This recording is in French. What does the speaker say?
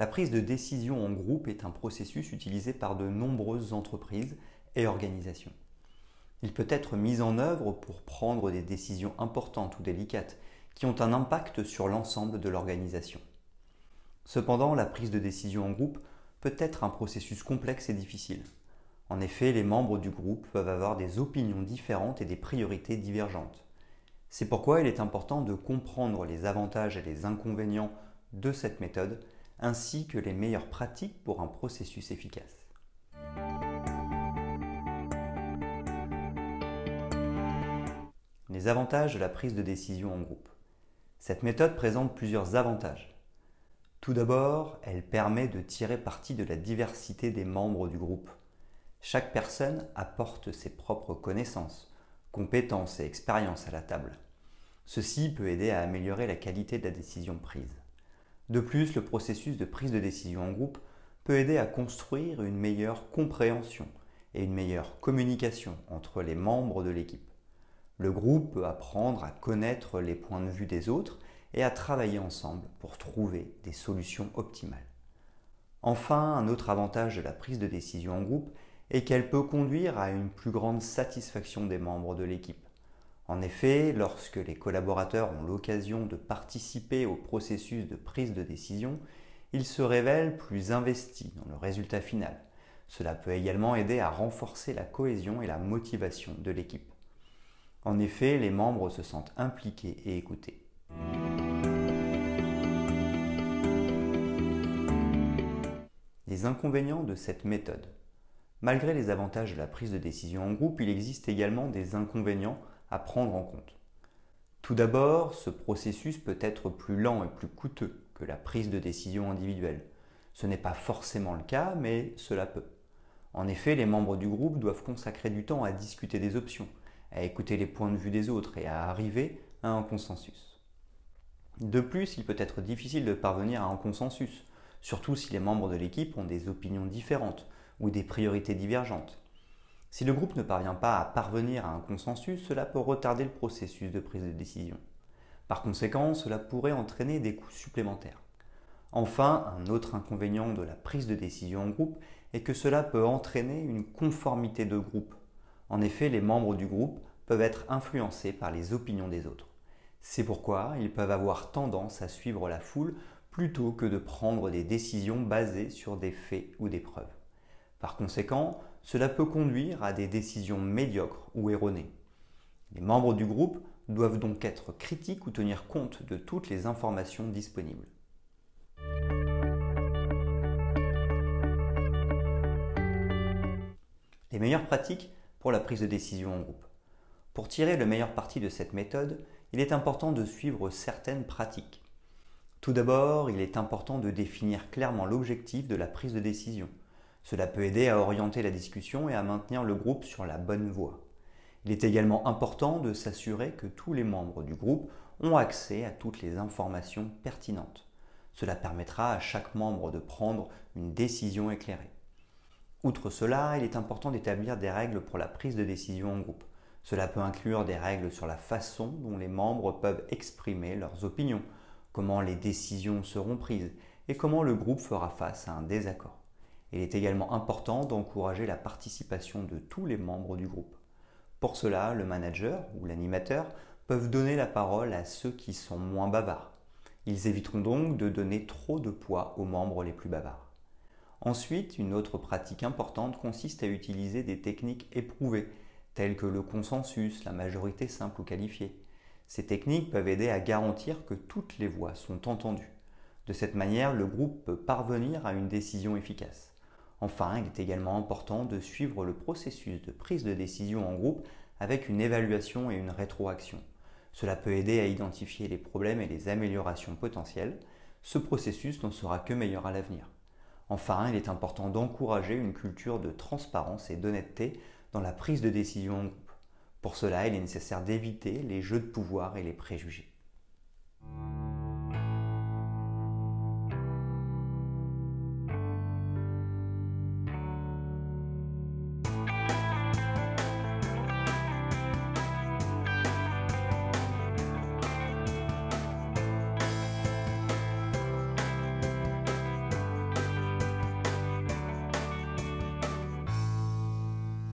La prise de décision en groupe est un processus utilisé par de nombreuses entreprises et organisations. Il peut être mis en œuvre pour prendre des décisions importantes ou délicates qui ont un impact sur l'ensemble de l'organisation. Cependant, la prise de décision en groupe peut être un processus complexe et difficile. En effet, les membres du groupe peuvent avoir des opinions différentes et des priorités divergentes. C'est pourquoi il est important de comprendre les avantages et les inconvénients de cette méthode ainsi que les meilleures pratiques pour un processus efficace. Les avantages de la prise de décision en groupe. Cette méthode présente plusieurs avantages. Tout d'abord, elle permet de tirer parti de la diversité des membres du groupe. Chaque personne apporte ses propres connaissances, compétences et expériences à la table. Ceci peut aider à améliorer la qualité de la décision prise. De plus, le processus de prise de décision en groupe peut aider à construire une meilleure compréhension et une meilleure communication entre les membres de l'équipe. Le groupe peut apprendre à connaître les points de vue des autres et à travailler ensemble pour trouver des solutions optimales. Enfin, un autre avantage de la prise de décision en groupe est qu'elle peut conduire à une plus grande satisfaction des membres de l'équipe. En effet, lorsque les collaborateurs ont l'occasion de participer au processus de prise de décision, ils se révèlent plus investis dans le résultat final. Cela peut également aider à renforcer la cohésion et la motivation de l'équipe. En effet, les membres se sentent impliqués et écoutés. Les inconvénients de cette méthode. Malgré les avantages de la prise de décision en groupe, il existe également des inconvénients à prendre en compte. Tout d'abord, ce processus peut être plus lent et plus coûteux que la prise de décision individuelle. Ce n'est pas forcément le cas, mais cela peut. En effet, les membres du groupe doivent consacrer du temps à discuter des options, à écouter les points de vue des autres et à arriver à un consensus. De plus, il peut être difficile de parvenir à un consensus, surtout si les membres de l'équipe ont des opinions différentes ou des priorités divergentes. Si le groupe ne parvient pas à parvenir à un consensus, cela peut retarder le processus de prise de décision. Par conséquent, cela pourrait entraîner des coûts supplémentaires. Enfin, un autre inconvénient de la prise de décision en groupe est que cela peut entraîner une conformité de groupe. En effet, les membres du groupe peuvent être influencés par les opinions des autres. C'est pourquoi ils peuvent avoir tendance à suivre la foule plutôt que de prendre des décisions basées sur des faits ou des preuves. Par conséquent, cela peut conduire à des décisions médiocres ou erronées. Les membres du groupe doivent donc être critiques ou tenir compte de toutes les informations disponibles. Les meilleures pratiques pour la prise de décision en groupe. Pour tirer le meilleur parti de cette méthode, il est important de suivre certaines pratiques. Tout d'abord, il est important de définir clairement l'objectif de la prise de décision. Cela peut aider à orienter la discussion et à maintenir le groupe sur la bonne voie. Il est également important de s'assurer que tous les membres du groupe ont accès à toutes les informations pertinentes. Cela permettra à chaque membre de prendre une décision éclairée. Outre cela, il est important d'établir des règles pour la prise de décision en groupe. Cela peut inclure des règles sur la façon dont les membres peuvent exprimer leurs opinions, comment les décisions seront prises et comment le groupe fera face à un désaccord. Il est également important d'encourager la participation de tous les membres du groupe. Pour cela, le manager ou l'animateur peuvent donner la parole à ceux qui sont moins bavards. Ils éviteront donc de donner trop de poids aux membres les plus bavards. Ensuite, une autre pratique importante consiste à utiliser des techniques éprouvées, telles que le consensus, la majorité simple ou qualifiée. Ces techniques peuvent aider à garantir que toutes les voix sont entendues. De cette manière, le groupe peut parvenir à une décision efficace. Enfin, il est également important de suivre le processus de prise de décision en groupe avec une évaluation et une rétroaction. Cela peut aider à identifier les problèmes et les améliorations potentielles. Ce processus n'en sera que meilleur à l'avenir. Enfin, il est important d'encourager une culture de transparence et d'honnêteté dans la prise de décision en groupe. Pour cela, il est nécessaire d'éviter les jeux de pouvoir et les préjugés.